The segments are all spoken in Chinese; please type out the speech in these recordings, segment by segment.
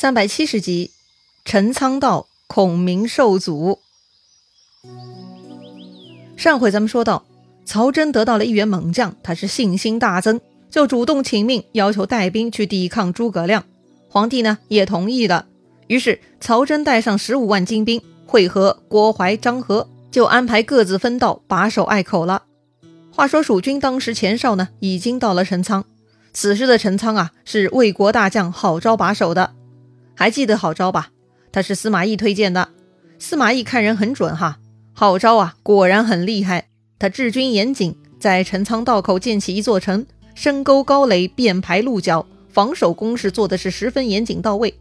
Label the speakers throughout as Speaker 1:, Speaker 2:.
Speaker 1: 三百七十集，陈仓道孔明受阻。上回咱们说到，曹真得到了一员猛将，他是信心大增，就主动请命，要求带兵去抵抗诸葛亮。皇帝呢也同意了。于是曹真带上十五万精兵，会合郭淮、张合，就安排各自分道，把守隘口了。话说蜀军当时前哨呢，已经到了陈仓。此时的陈仓啊，是魏国大将郝昭把守的。还记得郝昭吧？他是司马懿推荐的。司马懿看人很准哈，郝昭啊，果然很厉害。他治军严谨，在陈仓道口建起一座城，深沟高垒，便排鹿角，防守工事做的是十分严谨到位。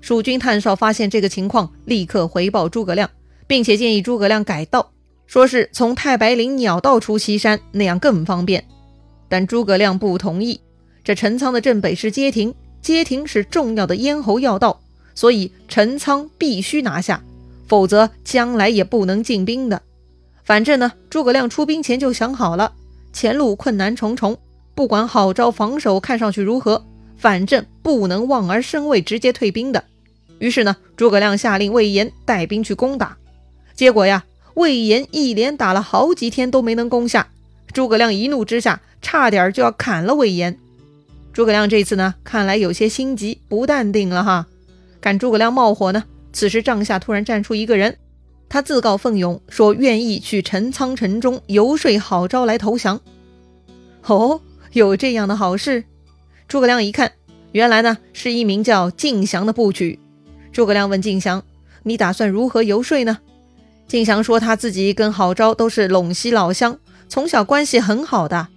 Speaker 1: 蜀军探哨发现这个情况，立刻回报诸葛亮，并且建议诸葛亮改道，说是从太白岭鸟道出西山，那样更方便。但诸葛亮不同意。这陈仓的镇北是街亭。街亭是重要的咽喉要道，所以陈仓必须拿下，否则将来也不能进兵的。反正呢，诸葛亮出兵前就想好了，前路困难重重，不管郝昭防守看上去如何，反正不能望而生畏，直接退兵的。于是呢，诸葛亮下令魏延带兵去攻打。结果呀，魏延一连打了好几天都没能攻下，诸葛亮一怒之下，差点就要砍了魏延。诸葛亮这次呢，看来有些心急，不淡定了哈。看诸葛亮冒火呢，此时帐下突然站出一个人，他自告奋勇说愿意去陈仓城中游说郝昭来投降。哦，有这样的好事？诸葛亮一看，原来呢是一名叫敬祥的部曲。诸葛亮问敬祥：“你打算如何游说呢？”敬祥说他自己跟郝昭都是陇西老乡，从小关系很好的。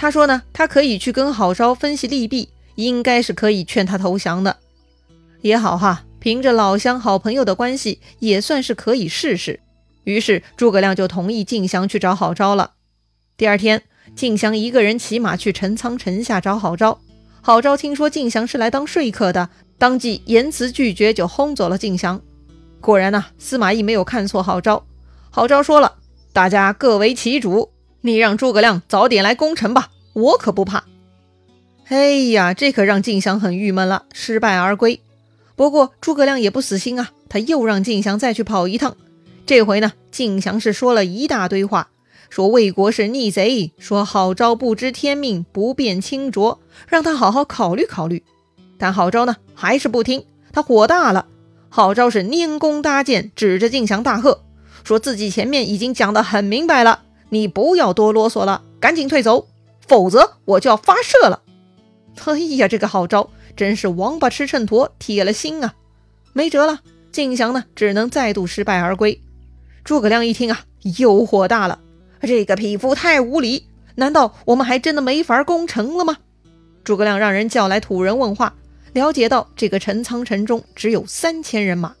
Speaker 1: 他说呢，他可以去跟郝昭分析利弊，应该是可以劝他投降的，也好哈。凭着老乡好朋友的关系，也算是可以试试。于是诸葛亮就同意晋降去找郝昭了。第二天，晋降一个人骑马去陈仓城下找郝昭。郝昭听说晋降是来当说客的，当即言辞拒绝，就轰走了晋降。果然呐，司马懿没有看错郝昭。郝昭说了：“大家各为其主。”你让诸葛亮早点来攻城吧，我可不怕。哎呀，这可让晋祥很郁闷了，失败而归。不过诸葛亮也不死心啊，他又让晋祥再去跑一趟。这回呢，晋祥是说了一大堆话，说魏国是逆贼，说郝昭不知天命，不辨清浊，让他好好考虑考虑。但郝昭呢，还是不听，他火大了。郝昭是拈弓搭箭，指着晋祥大喝，说自己前面已经讲得很明白了。你不要多啰嗦了，赶紧退走，否则我就要发射了！哎呀，这个好招真是王八吃秤砣，铁了心啊！没辙了，晋祥呢只能再度失败而归。诸葛亮一听啊，又火大了，这个匹夫太无礼！难道我们还真的没法攻城了吗？诸葛亮让人叫来土人问话，了解到这个陈仓城中只有三千人马。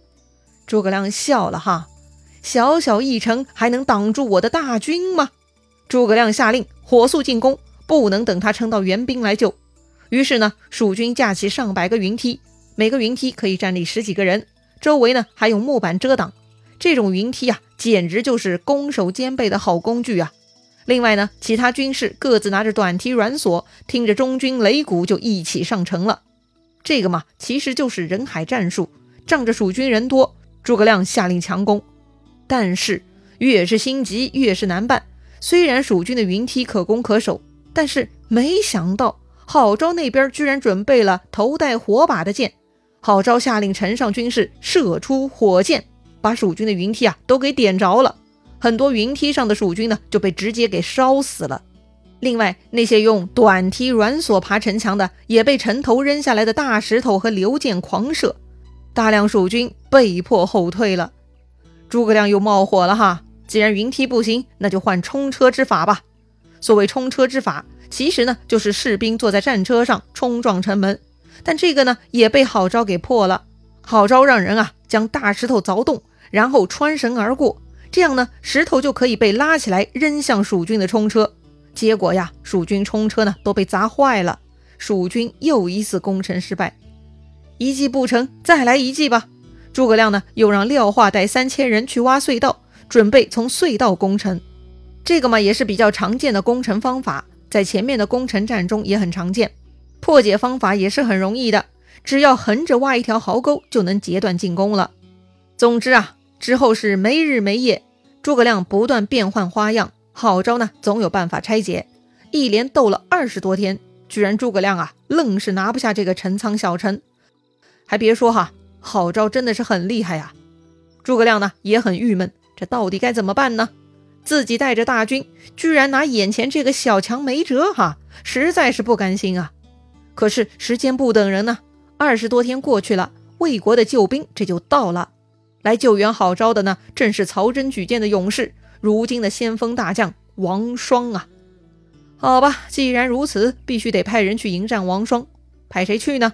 Speaker 1: 诸葛亮笑了哈。小小一城还能挡住我的大军吗？诸葛亮下令火速进攻，不能等他撑到援兵来救。于是呢，蜀军架起上百个云梯，每个云梯可以站立十几个人，周围呢还有木板遮挡。这种云梯啊，简直就是攻守兼备的好工具啊！另外呢，其他军士各自拿着短梯软索，听着中军擂鼓就一起上城了。这个嘛，其实就是人海战术，仗着蜀军人多，诸葛亮下令强攻。但是越是心急越是难办。虽然蜀军的云梯可攻可守，但是没想到郝昭那边居然准备了头戴火把的箭。郝昭下令城上军士射出火箭，把蜀军的云梯啊都给点着了。很多云梯上的蜀军呢就被直接给烧死了。另外那些用短梯软索爬城墙的，也被城头扔下来的大石头和流箭狂射，大量蜀军被迫后退了。诸葛亮又冒火了哈！既然云梯不行，那就换冲车之法吧。所谓冲车之法，其实呢就是士兵坐在战车上冲撞城门。但这个呢也被郝昭给破了。郝昭让人啊将大石头凿洞，然后穿绳而过，这样呢石头就可以被拉起来扔向蜀军的冲车。结果呀，蜀军冲车呢都被砸坏了，蜀军又一次攻城失败。一计不成，再来一计吧。诸葛亮呢，又让廖化带三千人去挖隧道，准备从隧道攻城。这个嘛，也是比较常见的攻城方法，在前面的攻城战中也很常见。破解方法也是很容易的，只要横着挖一条壕沟，就能截断进攻了。总之啊，之后是没日没夜，诸葛亮不断变换花样，好招呢总有办法拆解。一连斗了二十多天，居然诸葛亮啊，愣是拿不下这个陈仓小城。还别说哈，郝昭真的是很厉害呀。诸葛亮呢也很郁闷，这到底该怎么办呢？自己带着大军，居然拿眼前这个小强没辙哈，实在是不甘心啊。可是时间不等人呢，二十多天过去了，魏国的救兵这就到了。来救援郝昭的呢，正是曹真举荐的勇士，如今的先锋大将王双啊。好吧，既然如此，必须得派人去迎战王双。派谁去呢？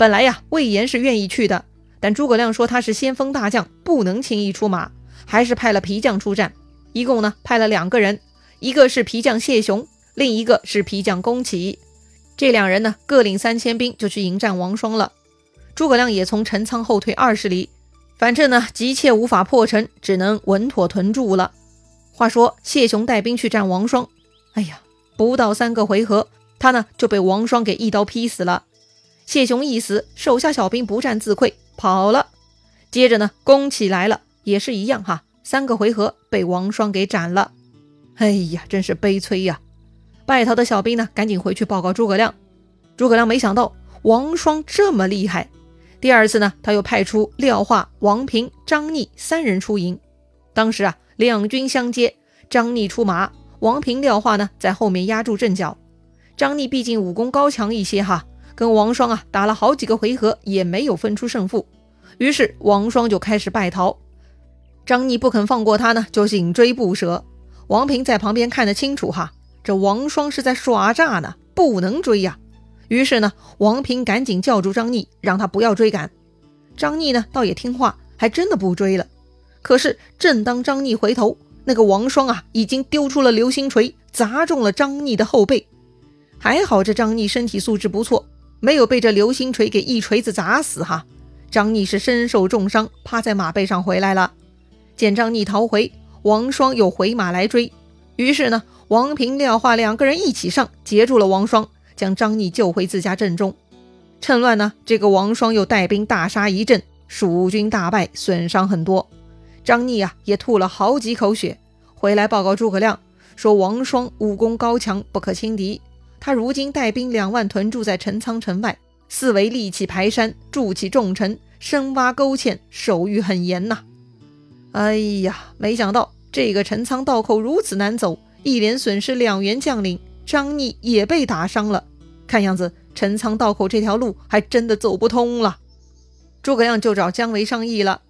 Speaker 1: 本来呀，魏延是愿意去的，但诸葛亮说他是先锋大将，不能轻易出马，还是派了皮将出战。一共呢，派了两个人，一个是皮将谢雄，另一个是皮将宫启。这两人呢，各领三千兵，就去迎战王双了。诸葛亮也从陈仓后退二十里，反正呢，急切无法破城，只能稳妥屯驻了。话说谢雄带兵去战王双，哎呀，不到三个回合，他呢就被王双给一刀劈死了。谢雄一死，手下小兵不战自溃，跑了。接着呢，攻起来了，也是一样哈，三个回合被王双给斩了。哎呀，真是悲催呀！败逃的小兵呢，赶紧回去报告诸葛亮。诸葛亮没想到王双这么厉害，第二次呢，他又派出廖化、王平、张逆三人出营。当时啊，两军相接，张逆出马，王平、廖化呢在后面压住阵脚。张逆毕竟武功高强一些哈。跟王双啊打了好几个回合，也没有分出胜负，于是王双就开始败逃。张逆不肯放过他呢，就紧追不舍。王平在旁边看得清楚哈，这王双是在耍诈呢，不能追呀。于是呢，王平赶紧叫住张逆，让他不要追赶。张逆呢，倒也听话，还真的不追了。可是正当张逆回头，那个王双啊，已经丢出了流星锤，砸中了张逆的后背。还好这张逆身体素质不错。没有被这流星锤给一锤子砸死哈，张逆是身受重伤，趴在马背上回来了。见张逆逃回，王双又回马来追，于是呢，王平、廖化两个人一起上，截住了王双，将张逆救回自家阵中。趁乱呢，这个王双又带兵大杀一阵，蜀军大败，损伤很多。张逆啊，也吐了好几口血，回来报告诸葛亮，说王双武功高强，不可轻敌。他如今带兵两万屯驻在陈仓城外，四围立起排山，筑起重城，深挖沟堑，守御很严呐。哎呀，没想到这个陈仓道口如此难走，一连损失两员将领，张逆也被打伤了。看样子陈仓道口这条路还真的走不通了。诸葛亮就找姜维商议了。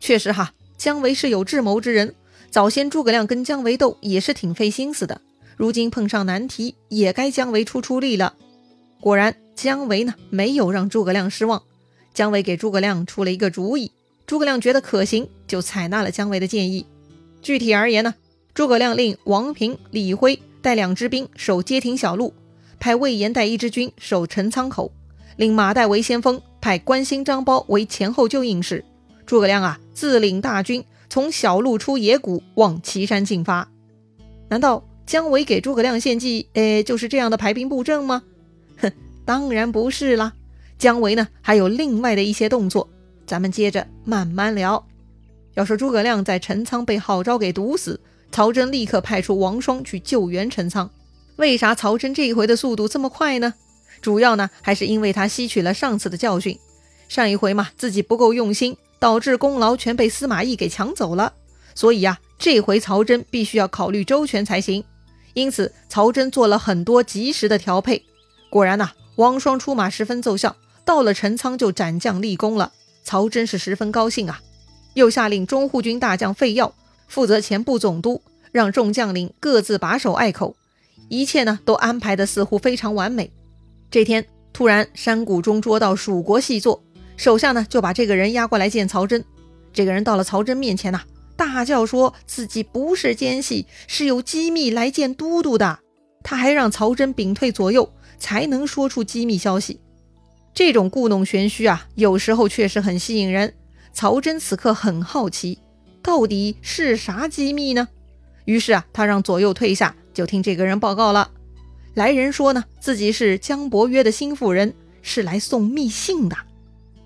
Speaker 1: 确实哈，姜维是有智谋之人，早先诸葛亮跟姜维斗也是挺费心思的。如今碰上难题，也该姜维出出力了。果然，姜维呢没有让诸葛亮失望。姜维给诸葛亮出了一个主意，诸葛亮觉得可行，就采纳了姜维的建议。具体而言呢，诸葛亮令王平、李辉带两支兵守街亭小路，派魏延带一支军守陈仓口，令马岱为先锋，派关兴、张苞为前后救应使。诸葛亮啊，自领大军从小路出野谷，往岐山进发。难道？姜维给诸葛亮献计，哎，就是这样的排兵布阵吗？哼，当然不是啦。姜维呢，还有另外的一些动作，咱们接着慢慢聊。要说诸葛亮在陈仓被郝昭给毒死，曹真立刻派出王双去救援陈仓。为啥曹真这一回的速度这么快呢？主要呢，还是因为他吸取了上次的教训。上一回嘛，自己不够用心，导致功劳全被司马懿给抢走了。所以呀，这回曹真必须要考虑周全才行。因此，曹真做了很多及时的调配。果然呐，王双出马十分奏效，到了陈仓就斩将立功了。曹真是十分高兴啊，又下令中护军大将费耀负责前部总督，让众将领各自把守隘口，一切呢都安排的似乎非常完美。这天突然山谷中捉到蜀国细作，手下呢就把这个人押过来见曹真。这个人到了曹真面前呐。大叫说自己不是奸细，是有机密来见都督的。他还让曹真屏退左右，才能说出机密消息。这种故弄玄虚啊，有时候确实很吸引人。曹真此刻很好奇，到底是啥机密呢？于是啊，他让左右退下，就听这个人报告了。来人说呢，自己是江伯约的心腹人，是来送密信的。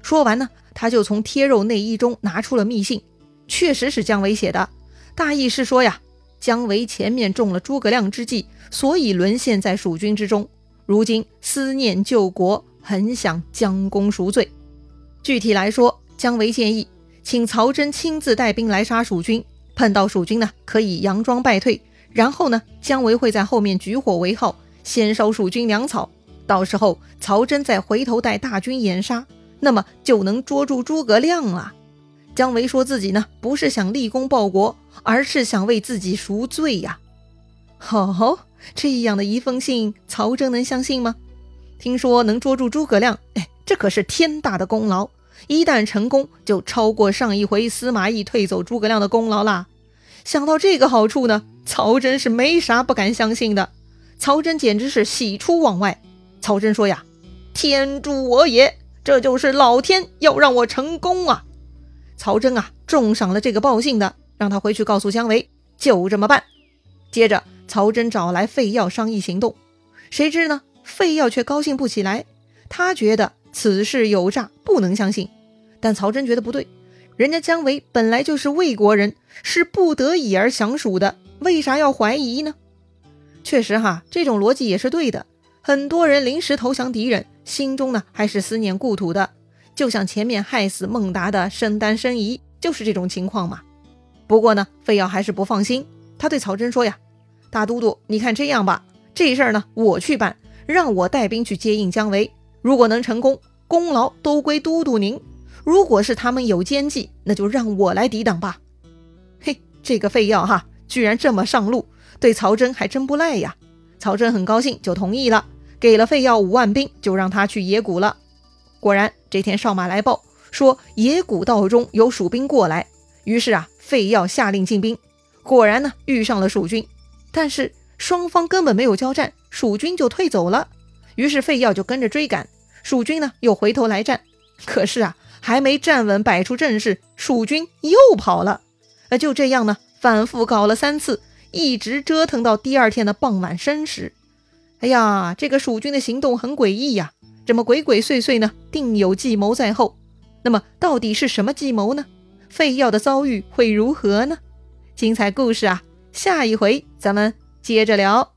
Speaker 1: 说完呢，他就从贴肉内衣中拿出了密信，确实是姜维写的。大意是说呀，姜维前面中了诸葛亮之计，所以沦陷在蜀军之中，如今思念救国，很想将功赎罪。具体来说，姜维建议请曹真亲自带兵来杀蜀军，碰到蜀军呢，可以佯装败退。然后呢，姜维会在后面举火为号，先烧蜀军粮草。到时候曹真再回头带大军掩杀，那么就能捉住诸葛亮了。姜维说自己呢不是想立功报国，而是想为自己赎罪呀。哦，这样的一封信，曹真能相信吗？听说能捉住诸葛亮，哎，这可是天大的功劳。一旦成功，就超过上一回司马懿退走诸葛亮的功劳啦。想到这个好处呢。曹真是没啥不敢相信的，曹真简直是喜出望外。曹真说呀：“天助我也！这就是老天要让我成功啊！”曹真啊，重赏了这个报信的，让他回去告诉姜维，就这么办。接着，曹真找来费耀商议行动，谁知呢，费耀却高兴不起来，他觉得此事有诈，不能相信。但曹真觉得不对，人家姜维本来就是魏国人，是不得已而降蜀的。为啥要怀疑呢？确实哈，这种逻辑也是对的。很多人临时投降敌人，心中呢还是思念故土的。就像前面害死孟达的申丹、申仪，就是这种情况嘛。不过呢，费耀还是不放心，他对曹真说呀：“大都督，你看这样吧，这事儿呢我去办，让我带兵去接应姜维。如果能成功，功劳都归都督您；如果是他们有奸计，那就让我来抵挡吧。”嘿，这个费耀哈。居然这么上路，对曹真还真不赖呀！曹真很高兴，就同意了，给了费耀五万兵，就让他去野谷了。果然，这天哨马来报说野谷道中有蜀兵过来，于是啊，费耀下令进兵。果然呢，遇上了蜀军，但是双方根本没有交战，蜀军就退走了。于是费耀就跟着追赶，蜀军呢又回头来战，可是啊，还没站稳，摆出阵势，蜀军又跑了。那就这样呢。反复搞了三次，一直折腾到第二天的傍晚申时。哎呀，这个蜀军的行动很诡异呀，这么鬼鬼祟祟呢？定有计谋在后。那么，到底是什么计谋呢？废药的遭遇会如何呢？精彩故事啊，下一回咱们接着聊。